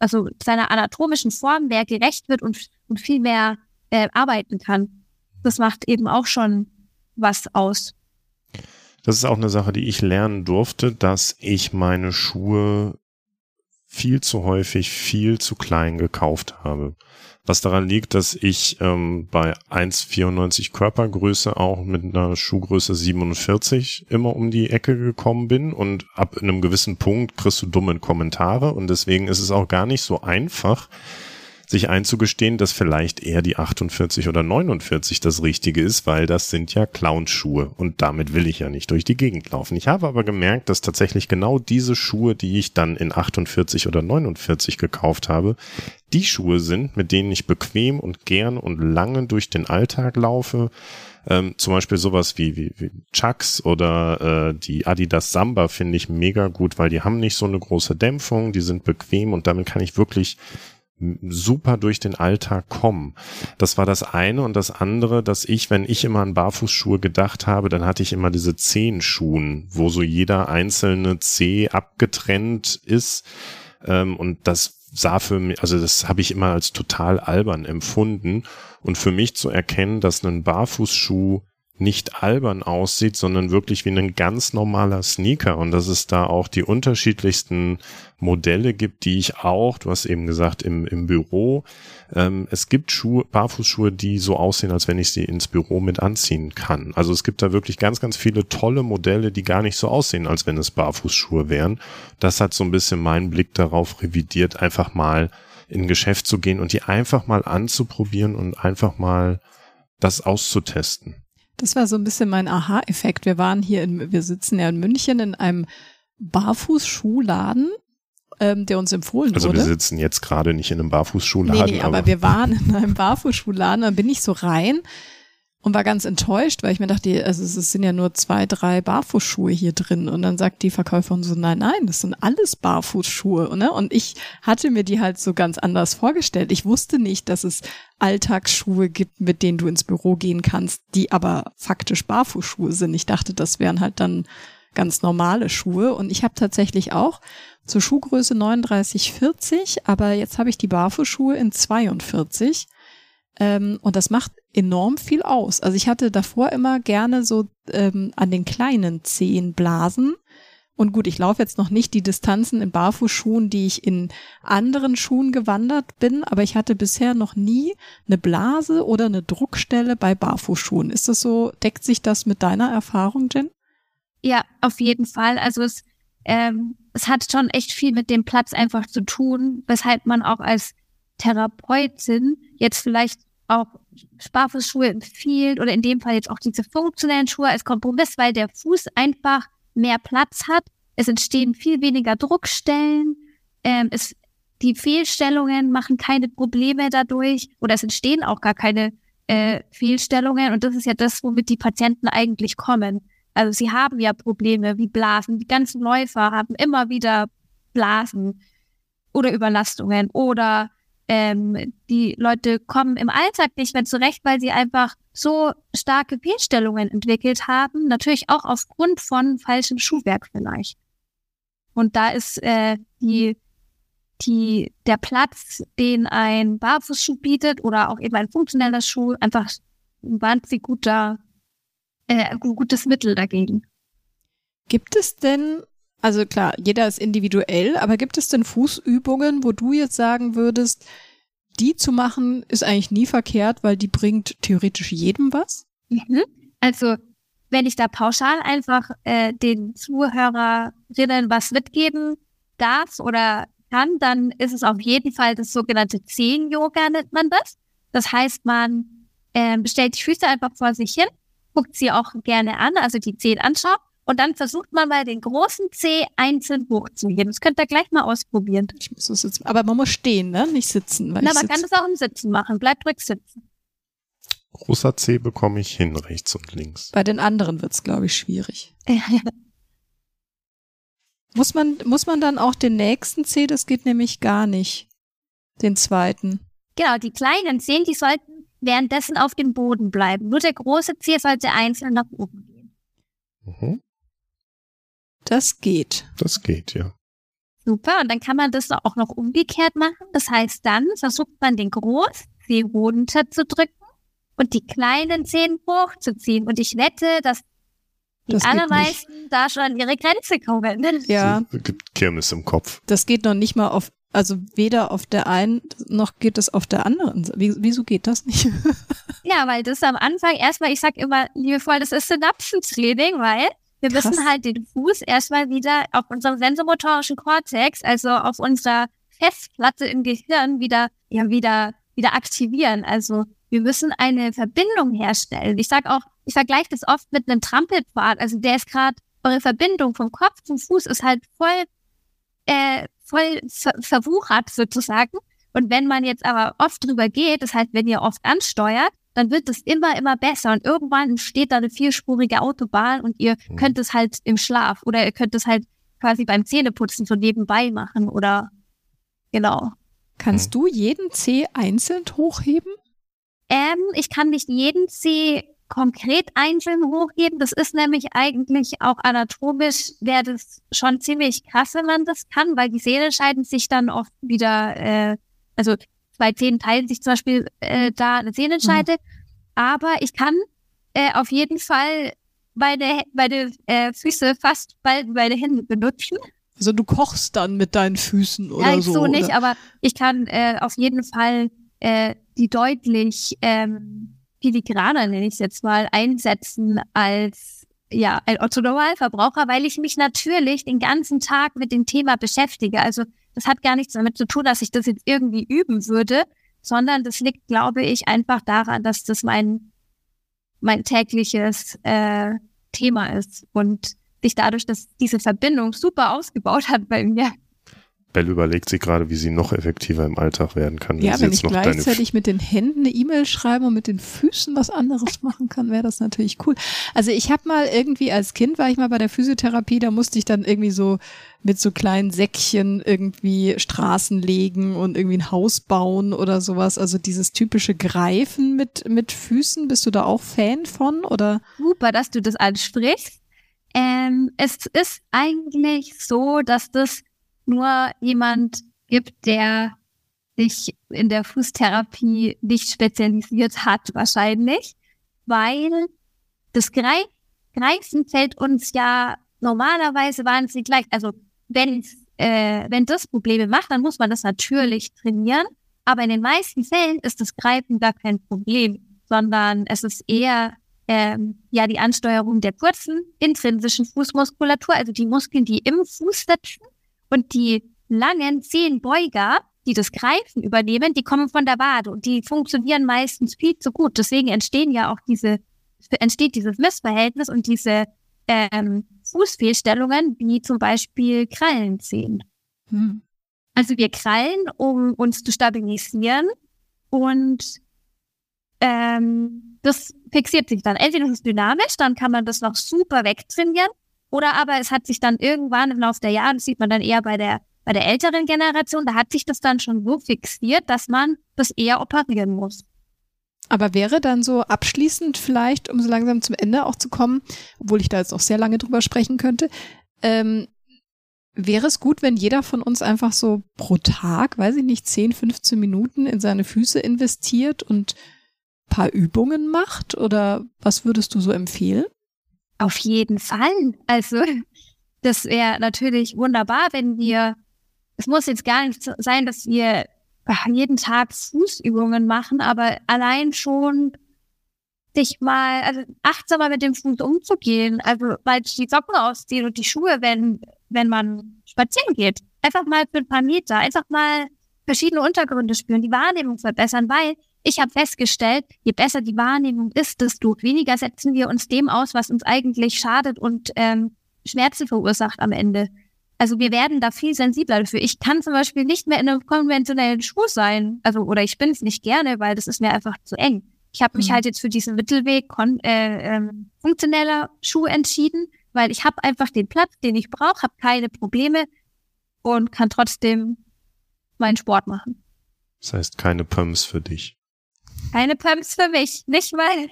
Speaker 3: also seiner anatomischen Form mehr gerecht wird und, und viel mehr äh, arbeiten kann. Das macht eben auch schon was aus.
Speaker 2: Das ist auch eine Sache, die ich lernen durfte, dass ich meine Schuhe viel zu häufig viel zu klein gekauft habe. Was daran liegt, dass ich ähm, bei 1,94 Körpergröße auch mit einer Schuhgröße 47 immer um die Ecke gekommen bin und ab einem gewissen Punkt kriegst du dumme Kommentare und deswegen ist es auch gar nicht so einfach, sich einzugestehen, dass vielleicht eher die 48 oder 49 das Richtige ist, weil das sind ja Clownschuhe und damit will ich ja nicht durch die Gegend laufen. Ich habe aber gemerkt, dass tatsächlich genau diese Schuhe, die ich dann in 48 oder 49 gekauft habe, die Schuhe sind, mit denen ich bequem und gern und lange durch den Alltag laufe. Ähm, zum Beispiel sowas wie, wie, wie Chucks oder äh, die Adidas Samba finde ich mega gut, weil die haben nicht so eine große Dämpfung, die sind bequem und damit kann ich wirklich super durch den Alltag kommen. Das war das eine und das andere, dass ich, wenn ich immer an Barfußschuhe gedacht habe, dann hatte ich immer diese Zehenschuhen, wo so jeder einzelne Zeh abgetrennt ist ähm, und das sah für mich, also das habe ich immer als total albern empfunden. Und für mich zu erkennen, dass ein Barfußschuh nicht albern aussieht, sondern wirklich wie ein ganz normaler Sneaker und dass es da auch die unterschiedlichsten Modelle gibt, die ich auch, du hast eben gesagt, im, im Büro, ähm, es gibt Schuhe, Barfußschuhe, die so aussehen, als wenn ich sie ins Büro mit anziehen kann. Also es gibt da wirklich ganz, ganz viele tolle Modelle, die gar nicht so aussehen, als wenn es Barfußschuhe wären. Das hat so ein bisschen meinen Blick darauf revidiert, einfach mal in Geschäft zu gehen und die einfach mal anzuprobieren und einfach mal das auszutesten.
Speaker 1: Das war so ein bisschen mein Aha-Effekt. Wir waren hier in, wir sitzen ja in München in einem Barfußschuhladen, ähm, der uns empfohlen
Speaker 2: also
Speaker 1: wurde.
Speaker 2: Also wir sitzen jetzt gerade nicht in einem Barfußschuhladen. Nee,
Speaker 1: nee, aber, aber wir waren in einem Barfußschuhladen, da bin ich so rein und war ganz enttäuscht, weil ich mir dachte, also es sind ja nur zwei, drei Barfußschuhe hier drin. Und dann sagt die Verkäuferin so, nein, nein, das sind alles Barfußschuhe. Ne? Und ich hatte mir die halt so ganz anders vorgestellt. Ich wusste nicht, dass es Alltagsschuhe gibt, mit denen du ins Büro gehen kannst, die aber faktisch Barfußschuhe sind. Ich dachte, das wären halt dann ganz normale Schuhe. Und ich habe tatsächlich auch zur Schuhgröße 39, 40, aber jetzt habe ich die Barfußschuhe in 42 Ähm, und das macht enorm viel aus. Also ich hatte davor immer gerne so ähm, an den kleinen Zehen Blasen. Und gut, ich laufe jetzt noch nicht die Distanzen in Barfußschuhen, die ich in anderen Schuhen gewandert bin, aber ich hatte bisher noch nie eine Blase oder eine Druckstelle bei Barfußschuhen. Ist das so, deckt sich das mit deiner Erfahrung, Jen?
Speaker 3: Ja, auf jeden Fall. Also es, ähm, es hat schon echt viel mit dem Platz einfach zu tun, weshalb man auch als Therapeutin jetzt vielleicht auch Sparfußschuhe empfiehlt oder in dem Fall jetzt auch diese funktionellen Schuhe als Kompromiss, weil der Fuß einfach mehr Platz hat. Es entstehen viel weniger Druckstellen. Ähm, es, die Fehlstellungen machen keine Probleme dadurch oder es entstehen auch gar keine äh, Fehlstellungen. Und das ist ja das, womit die Patienten eigentlich kommen. Also sie haben ja Probleme wie Blasen. Die ganzen Läufer haben immer wieder Blasen oder Überlastungen oder ähm, die Leute kommen im Alltag nicht mehr zurecht, weil sie einfach so starke Fehlstellungen entwickelt haben. Natürlich auch aufgrund von falschem Schuhwerk vielleicht. Und da ist äh, die, die, der Platz, den ein Barfußschuh bietet oder auch eben ein funktioneller Schuh, einfach ein wahnsinnig guter äh, gutes Mittel dagegen.
Speaker 1: Gibt es denn, also klar, jeder ist individuell, aber gibt es denn Fußübungen, wo du jetzt sagen würdest, die zu machen ist eigentlich nie verkehrt, weil die bringt theoretisch jedem was?
Speaker 3: Mhm. Also wenn ich da pauschal einfach äh, den Zuhörerinnen was mitgeben darf oder kann, dann ist es auf jeden Fall das sogenannte Zehen-Yoga, nennt man das. Das heißt, man äh, stellt die Füße einfach vor sich hin guckt sie auch gerne an, also die Zehen anschaut. Und dann versucht man mal den großen Zeh einzeln hochzuheben. Das könnt ihr gleich mal ausprobieren.
Speaker 1: Ich muss so sitzen. Aber man muss stehen, ne? Nicht sitzen.
Speaker 3: Na, man kann das auch im Sitzen machen. Bleibt ruhig sitzen.
Speaker 2: Großer Zeh bekomme ich hin, rechts und links.
Speaker 1: Bei den anderen wird's, glaube ich, schwierig. Muss man, muss man dann auch den nächsten Zeh, das geht nämlich gar nicht. Den zweiten.
Speaker 3: Genau, die kleinen Zehen, die sollten währenddessen auf dem Boden bleiben. Nur der große Zeh sollte einzeln nach oben gehen.
Speaker 2: Mhm.
Speaker 1: Das geht.
Speaker 2: Das geht, ja.
Speaker 3: Super, und dann kann man das auch noch umgekehrt machen. Das heißt, dann versucht man den großen Zeh runterzudrücken und die kleinen Zehen hochzuziehen. Und ich wette, dass die das allermeisten da schon an ihre Grenze kommen.
Speaker 1: Ja.
Speaker 2: Es gibt Kirmes im Kopf.
Speaker 1: Das geht noch nicht mal auf also weder auf der einen noch geht es auf der anderen. Wie, wieso geht das nicht?
Speaker 3: ja, weil das am Anfang erstmal, ich sag immer liebevoll, das ist Synapsentraining, weil wir Krass. müssen halt den Fuß erstmal wieder auf unserem sensomotorischen Kortex, also auf unserer Festplatte im Gehirn wieder, ja, wieder, wieder aktivieren. Also wir müssen eine Verbindung herstellen. Ich sag auch, ich vergleiche das oft mit einem Trampelpfad. Also der ist gerade, eure Verbindung vom Kopf zum Fuß ist halt voll äh, voll ver verwuchert sozusagen. Und wenn man jetzt aber oft drüber geht, das heißt, wenn ihr oft ansteuert, dann wird es immer, immer besser. Und irgendwann entsteht da eine vierspurige Autobahn und ihr mhm. könnt es halt im Schlaf oder ihr könnt es halt quasi beim Zähneputzen so nebenbei machen oder genau.
Speaker 1: Kannst mhm. du jeden C einzeln hochheben?
Speaker 3: Ähm, ich kann nicht jeden C konkret einzeln hochgeben. Das ist nämlich eigentlich auch anatomisch, wäre das schon ziemlich krass, wenn man das kann, weil die Sehnen scheiden sich dann oft wieder, äh, also zwei Zähnen teilen sich zum Beispiel äh, da eine Sehnenscheide. Mhm. Aber ich kann äh, auf jeden Fall meine, meine äh, Füße fast bald meine Hände benutzen.
Speaker 1: Also du kochst dann mit deinen Füßen oder
Speaker 3: ja,
Speaker 1: so?
Speaker 3: so nicht, aber ich kann äh, auf jeden Fall äh, die deutlich ähm, filigraner, nenne ich es jetzt mal, einsetzen als ja, ein Otto-Normalverbraucher, weil ich mich natürlich den ganzen Tag mit dem Thema beschäftige. Also das hat gar nichts damit zu tun, dass ich das jetzt irgendwie üben würde, sondern das liegt, glaube ich, einfach daran, dass das mein, mein tägliches äh, Thema ist und sich dadurch, dass diese Verbindung super ausgebaut hat bei mir,
Speaker 2: Bell überlegt sich gerade, wie sie noch effektiver im Alltag werden kann.
Speaker 1: Ja, wenn ich gleichzeitig mit den Händen eine E-Mail schreibe und mit den Füßen was anderes machen kann, wäre das natürlich cool. Also ich habe mal irgendwie als Kind war ich mal bei der Physiotherapie, da musste ich dann irgendwie so mit so kleinen Säckchen irgendwie Straßen legen und irgendwie ein Haus bauen oder sowas. Also dieses typische Greifen mit, mit Füßen, bist du da auch Fan von oder?
Speaker 3: Super, dass du das ansprichst. Ähm, es ist eigentlich so, dass das nur jemand gibt, der sich in der Fußtherapie nicht spezialisiert hat, wahrscheinlich, weil das Greif Greifen fällt uns ja normalerweise wahnsinnig leicht. Also wenn, äh, wenn das Probleme macht, dann muss man das natürlich trainieren. Aber in den meisten Fällen ist das Greifen gar kein Problem, sondern es ist eher ähm, ja die Ansteuerung der kurzen intrinsischen Fußmuskulatur, also die Muskeln, die im Fuß sitzen und die langen Zehenbeuger, die das Greifen übernehmen, die kommen von der Wade und die funktionieren meistens viel zu gut. Deswegen entstehen ja auch diese, entsteht dieses Missverhältnis und diese ähm, Fußfehlstellungen, wie zum Beispiel Krallenzehen. Hm. Also wir krallen, um uns zu stabilisieren und ähm, das fixiert sich dann. Entweder ist es dynamisch, dann kann man das noch super wegtrainieren, oder aber es hat sich dann irgendwann im Laufe der Jahre, das sieht man dann eher bei der bei der älteren Generation, da hat sich das dann schon so fixiert, dass man das eher operieren muss.
Speaker 1: Aber wäre dann so abschließend vielleicht, um so langsam zum Ende auch zu kommen, obwohl ich da jetzt auch sehr lange drüber sprechen könnte, ähm, wäre es gut, wenn jeder von uns einfach so pro Tag, weiß ich nicht, 10, 15 Minuten in seine Füße investiert und paar Übungen macht? Oder was würdest du so empfehlen?
Speaker 3: Auf jeden Fall. Also, das wäre natürlich wunderbar, wenn wir, es muss jetzt gar nicht sein, dass wir jeden Tag Fußübungen machen, aber allein schon sich mal, also achtsamer mit dem Fuß umzugehen, also weil die Socken ausziehen und die Schuhe, wenn, wenn man spazieren geht. Einfach mal für ein paar Meter, einfach mal verschiedene Untergründe spüren, die Wahrnehmung verbessern, weil ich habe festgestellt, je besser die Wahrnehmung ist, desto weniger setzen wir uns dem aus, was uns eigentlich schadet und ähm, Schmerzen verursacht am Ende. Also wir werden da viel sensibler dafür. Ich kann zum Beispiel nicht mehr in einem konventionellen Schuh sein. Also, oder ich bin es nicht gerne, weil das ist mir einfach zu eng. Ich habe mich mhm. halt jetzt für diesen Mittelweg kon äh, ähm, funktioneller Schuh entschieden, weil ich habe einfach den Platz, den ich brauche, habe keine Probleme und kann trotzdem meinen Sport machen.
Speaker 2: Das heißt keine Pumps für dich.
Speaker 3: Keine Pumps für mich. Nicht weil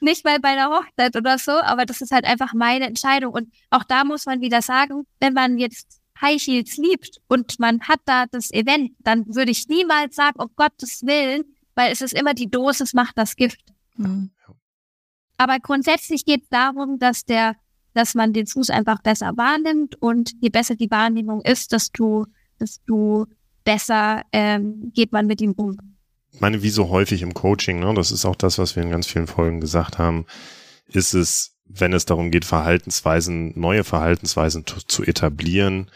Speaker 3: nicht mal bei einer Hochzeit oder so, aber das ist halt einfach meine Entscheidung. Und auch da muss man wieder sagen, wenn man jetzt High Heels liebt und man hat da das Event, dann würde ich niemals sagen, um Gottes Willen, weil es ist immer die Dosis macht das Gift. Mhm. Aber grundsätzlich geht es darum, dass der, dass man den Fuß einfach besser wahrnimmt und je besser die Wahrnehmung ist, desto, desto besser ähm, geht man mit ihm um
Speaker 2: meine, wie so häufig im Coaching, ne, das ist auch das, was wir in ganz vielen Folgen gesagt haben, ist es, wenn es darum geht, Verhaltensweisen, neue Verhaltensweisen zu etablieren,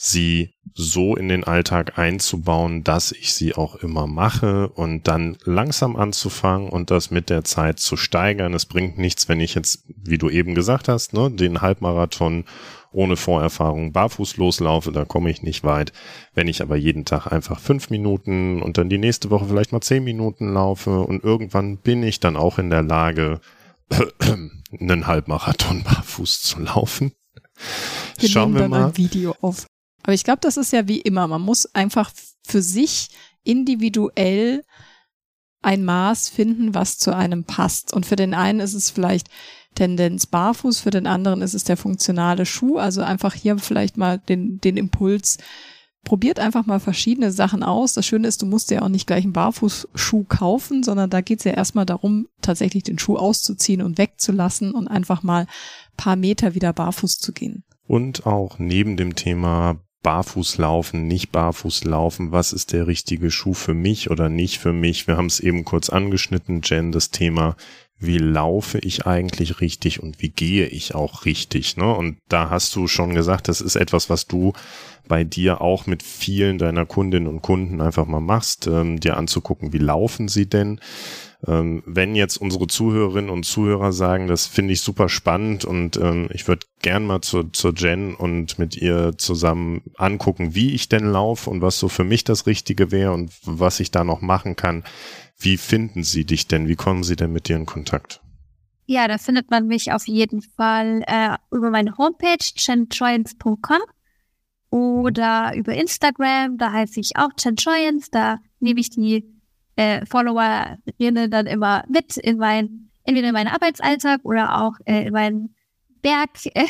Speaker 2: sie so in den Alltag einzubauen, dass ich sie auch immer mache und dann langsam anzufangen und das mit der Zeit zu steigern. Es bringt nichts, wenn ich jetzt, wie du eben gesagt hast, ne, den Halbmarathon ohne Vorerfahrung barfuß loslaufe, da komme ich nicht weit. Wenn ich aber jeden Tag einfach fünf Minuten und dann die nächste Woche vielleicht mal zehn Minuten laufe und irgendwann bin ich dann auch in der Lage, einen Halbmarathon barfuß zu laufen.
Speaker 1: Wir Schauen wir mal. ein Video auf. Aber ich glaube, das ist ja wie immer. Man muss einfach für sich individuell ein Maß finden, was zu einem passt. Und für den einen ist es vielleicht Tendenz barfuß, für den anderen ist es der funktionale Schuh. Also einfach hier vielleicht mal den, den Impuls. Probiert einfach mal verschiedene Sachen aus. Das Schöne ist, du musst ja auch nicht gleich einen Barfußschuh kaufen, sondern da geht es ja erstmal darum, tatsächlich den Schuh auszuziehen und wegzulassen und einfach mal paar Meter wieder barfuß zu gehen.
Speaker 2: Und auch neben dem Thema barfuß laufen, nicht barfuß laufen, was ist der richtige Schuh für mich oder nicht für mich. Wir haben es eben kurz angeschnitten, Jen, das Thema wie laufe ich eigentlich richtig und wie gehe ich auch richtig. Ne? Und da hast du schon gesagt, das ist etwas, was du bei dir auch mit vielen deiner Kundinnen und Kunden einfach mal machst, ähm, dir anzugucken, wie laufen sie denn. Ähm, wenn jetzt unsere Zuhörerinnen und Zuhörer sagen, das finde ich super spannend und ähm, ich würde gern mal zur, zur Jen und mit ihr zusammen angucken, wie ich denn laufe und was so für mich das Richtige wäre und was ich da noch machen kann. Wie finden sie dich denn? Wie kommen sie denn mit dir in Kontakt?
Speaker 3: Ja, da findet man mich auf jeden Fall äh, über meine Homepage chenchoyens.com oder über Instagram, da heiße ich auch chenchoyens, da nehme ich die äh, Followerinnen dann immer mit in mein, entweder in meinen Arbeitsalltag oder auch äh, in meinen Berg äh,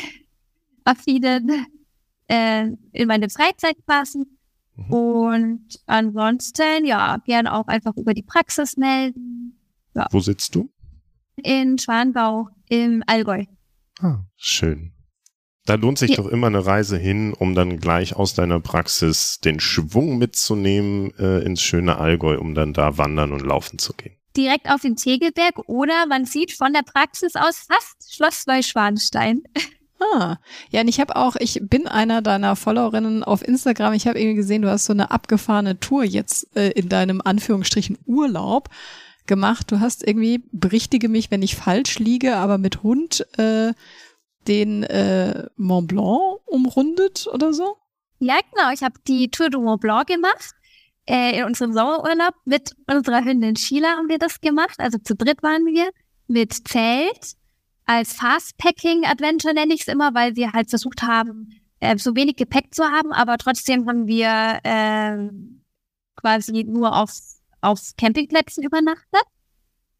Speaker 3: äh, in meine Freizeit passen. Mhm. Und ansonsten, ja, gerne auch einfach über die Praxis melden.
Speaker 2: Ja. Wo sitzt du?
Speaker 3: In Schwangau im Allgäu.
Speaker 2: Ah, schön. Da lohnt sich ja. doch immer eine Reise hin, um dann gleich aus deiner Praxis den Schwung mitzunehmen äh, ins schöne Allgäu, um dann da wandern und laufen zu gehen.
Speaker 3: Direkt auf den Tegelberg oder man sieht von der Praxis aus fast Schloss Neuschwanstein.
Speaker 1: Ah, ja, und ich habe auch, ich bin einer deiner Followerinnen auf Instagram. Ich habe irgendwie gesehen, du hast so eine abgefahrene Tour jetzt äh, in deinem Anführungsstrichen Urlaub gemacht. Du hast irgendwie, berichtige mich, wenn ich falsch liege, aber mit Hund äh, den äh, Mont Blanc umrundet oder so?
Speaker 3: Ja, genau. Ich habe die Tour du Mont Blanc gemacht. Äh, in unserem Sommerurlaub mit unserer Hündin Sheila haben wir das gemacht. Also zu dritt waren wir mit Zelt. Als Fast-Packing-Adventure nenne ich es immer, weil wir halt versucht haben, äh, so wenig Gepäck zu haben, aber trotzdem haben wir äh, quasi nur auf, auf Campingplätzen übernachtet.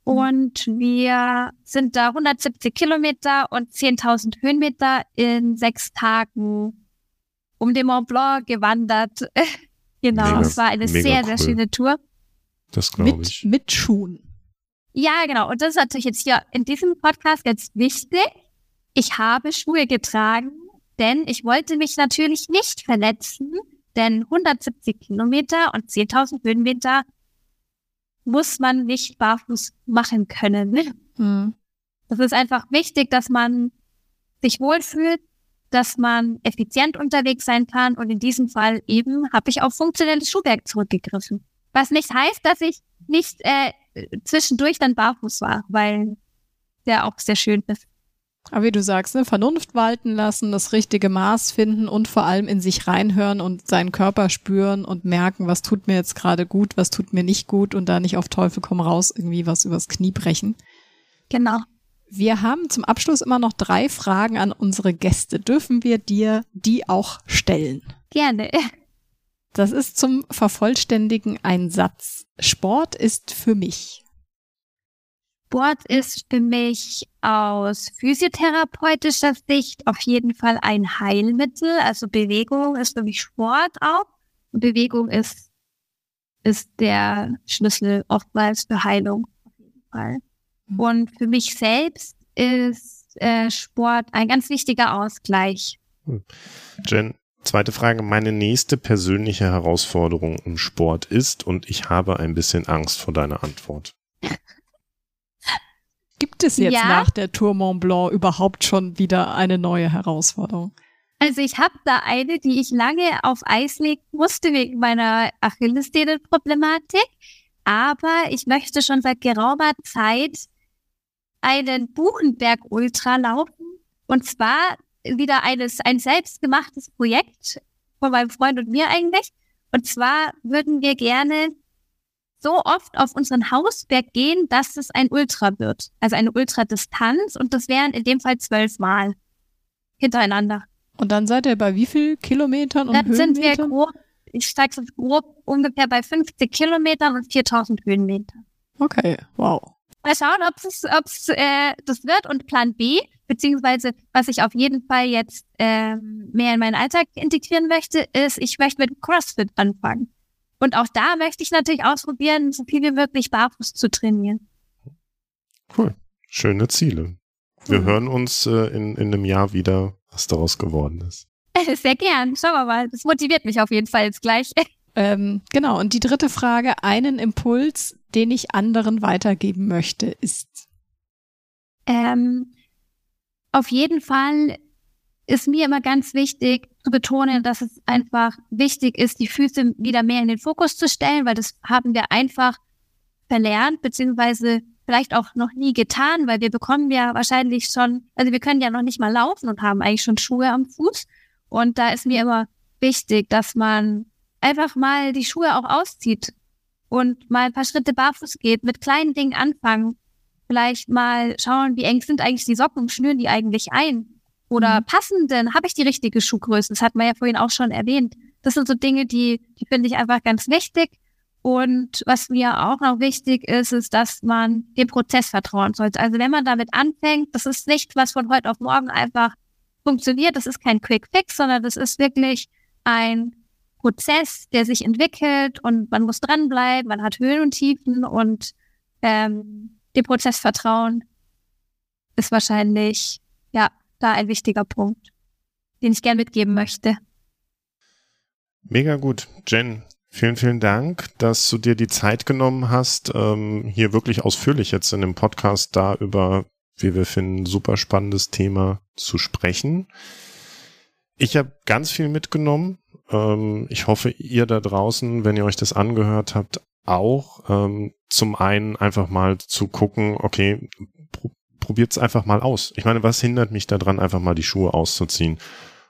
Speaker 3: Und wir sind da 170 Kilometer und 10.000 Höhenmeter in sechs Tagen um den Mont Blanc gewandert. genau, mega, es war eine sehr, cool. sehr schöne Tour.
Speaker 2: Das glaube ich.
Speaker 1: Mit Schuhen.
Speaker 3: Ja, genau. Und das ist natürlich jetzt hier in diesem Podcast ganz wichtig. Ich habe Schuhe getragen, denn ich wollte mich natürlich nicht verletzen, denn 170 Kilometer und 10.000 Höhenmeter muss man nicht barfuß machen können. Mhm. Das ist einfach wichtig, dass man sich wohlfühlt, dass man effizient unterwegs sein kann und in diesem Fall eben habe ich auf funktionelles Schuhwerk zurückgegriffen. Was nicht heißt, dass ich nicht äh, zwischendurch dann barfuß war, weil der auch sehr schön ist.
Speaker 1: Aber wie du sagst, ne, Vernunft walten lassen, das richtige Maß finden und vor allem in sich reinhören und seinen Körper spüren und merken, was tut mir jetzt gerade gut, was tut mir nicht gut und da nicht auf Teufel komm raus irgendwie was übers Knie brechen.
Speaker 3: Genau.
Speaker 1: Wir haben zum Abschluss immer noch drei Fragen an unsere Gäste. Dürfen wir dir die auch stellen?
Speaker 3: Gerne.
Speaker 1: Das ist zum Vervollständigen ein Satz. Sport ist für mich.
Speaker 3: Sport ist für mich aus physiotherapeutischer Sicht auf jeden Fall ein Heilmittel. Also Bewegung ist für mich Sport auch. Und Bewegung ist, ist der Schlüssel oftmals für Heilung. Auf jeden Fall. Mhm. Und für mich selbst ist äh, Sport ein ganz wichtiger Ausgleich.
Speaker 2: Hm. Jen, zweite Frage. Meine nächste persönliche Herausforderung im Sport ist, und ich habe ein bisschen Angst vor deiner Antwort.
Speaker 1: Gibt es jetzt ja. nach der Tour Mont Blanc überhaupt schon wieder eine neue Herausforderung?
Speaker 3: Also ich habe da eine, die ich lange auf Eis legen musste wegen meiner Achillessehnenproblematik. Aber ich möchte schon seit geraumer Zeit einen Buchenberg-Ultra laufen. Und zwar wieder eines, ein selbstgemachtes Projekt von meinem Freund und mir eigentlich. Und zwar würden wir gerne so oft auf unseren Hausberg gehen, dass es ein Ultra wird. Also eine Ultradistanz und das wären in dem Fall zwölf Mal hintereinander.
Speaker 1: Und dann seid ihr bei wie viel Kilometern und Dann sind wir
Speaker 3: grob, ich steige so grob ungefähr bei 50 Kilometern und 4000 Höhenmetern.
Speaker 1: Okay, wow.
Speaker 3: Mal schauen, ob es ob's, äh, das wird. Und Plan B, beziehungsweise was ich auf jeden Fall jetzt äh, mehr in meinen Alltag integrieren möchte, ist, ich möchte mit CrossFit anfangen. Und auch da möchte ich natürlich ausprobieren, so viel wie möglich barfuß zu trainieren.
Speaker 2: Cool. Schöne Ziele. Wir mhm. hören uns äh, in, in einem Jahr wieder, was daraus geworden ist.
Speaker 3: Sehr gern. Schauen wir mal. Das motiviert mich auf jeden Fall jetzt gleich.
Speaker 1: Ähm, genau. Und die dritte Frage, einen Impuls, den ich anderen weitergeben möchte, ist?
Speaker 3: Ähm, auf jeden Fall ist mir immer ganz wichtig zu betonen, dass es einfach wichtig ist, die Füße wieder mehr in den Fokus zu stellen, weil das haben wir einfach verlernt, beziehungsweise vielleicht auch noch nie getan, weil wir bekommen ja wahrscheinlich schon, also wir können ja noch nicht mal laufen und haben eigentlich schon Schuhe am Fuß. Und da ist mir immer wichtig, dass man einfach mal die Schuhe auch auszieht und mal ein paar Schritte barfuß geht, mit kleinen Dingen anfangen. Vielleicht mal schauen, wie eng sind eigentlich die Socken, schnüren die eigentlich ein? Oder mhm. passen denn? Habe ich die richtige Schuhgröße? Das hat man ja vorhin auch schon erwähnt. Das sind so Dinge, die, die finde ich einfach ganz wichtig. Und was mir auch noch wichtig ist, ist, dass man dem Prozess vertrauen sollte. Also wenn man damit anfängt, das ist nicht, was von heute auf morgen einfach funktioniert. Das ist kein Quick Fix, sondern das ist wirklich ein Prozess, der sich entwickelt und man muss dranbleiben, man hat Höhen und Tiefen und ähm, dem Prozess vertrauen ist wahrscheinlich ja da ein wichtiger Punkt, den ich gern mitgeben möchte.
Speaker 2: Mega gut. Jen, vielen, vielen Dank, dass du dir die Zeit genommen hast, ähm, hier wirklich ausführlich jetzt in dem Podcast da über, wie wir finden, super spannendes Thema zu sprechen. Ich habe ganz viel mitgenommen. Ähm, ich hoffe, ihr da draußen, wenn ihr euch das angehört habt, auch. Ähm, zum einen einfach mal zu gucken, okay, pr probiert's einfach mal aus. Ich meine, was hindert mich daran, einfach mal die Schuhe auszuziehen?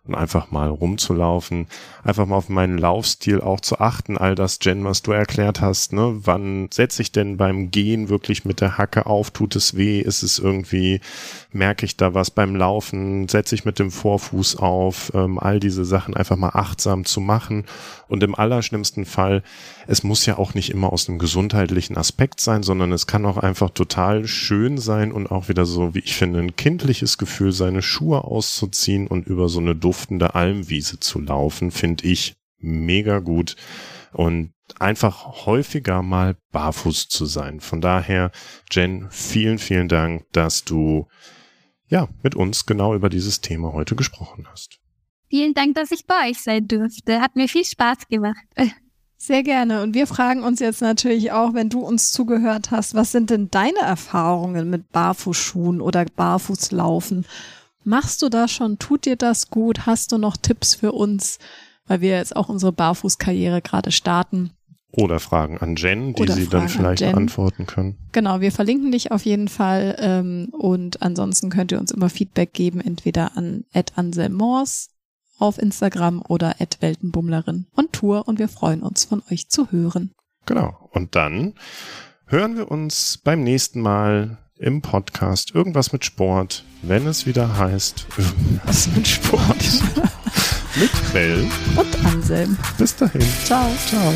Speaker 2: und einfach mal rumzulaufen, einfach mal auf meinen Laufstil auch zu achten, all das, Jen, was du erklärt hast, ne? Wann setze ich denn beim Gehen wirklich mit der Hacke auf? Tut es weh? Ist es irgendwie, merke ich da was beim Laufen? Setze ich mit dem Vorfuß auf? Ähm, all diese Sachen einfach mal achtsam zu machen. Und im allerschlimmsten Fall, es muss ja auch nicht immer aus einem gesundheitlichen Aspekt sein, sondern es kann auch einfach total schön sein und auch wieder so, wie ich finde, ein kindliches Gefühl, seine Schuhe auszuziehen und über so eine duftende Almwiese zu laufen, finde ich mega gut und einfach häufiger mal barfuß zu sein. Von daher, Jen, vielen, vielen Dank, dass du ja mit uns genau über dieses Thema heute gesprochen hast.
Speaker 3: Vielen Dank, dass ich bei euch sein durfte. Hat mir viel Spaß gemacht.
Speaker 1: Sehr gerne. Und wir fragen uns jetzt natürlich auch, wenn du uns zugehört hast, was sind denn deine Erfahrungen mit Barfußschuhen oder Barfußlaufen? Machst du das schon? Tut dir das gut? Hast du noch Tipps für uns? Weil wir jetzt auch unsere Barfußkarriere gerade starten.
Speaker 2: Oder Fragen an Jen, die Oder sie Fragen dann vielleicht beantworten können.
Speaker 1: Genau, wir verlinken dich auf jeden Fall. Ähm, und ansonsten könnt ihr uns immer Feedback geben, entweder an Anselmors auf Instagram oder Weltenbummlerin und Tour. Und wir freuen uns, von euch zu hören.
Speaker 2: Genau. Und dann hören wir uns beim nächsten Mal im Podcast irgendwas mit Sport, wenn es wieder heißt irgendwas mit Sport. mit Bell
Speaker 1: und Anselm.
Speaker 2: Bis dahin.
Speaker 1: Ciao.
Speaker 2: Ciao.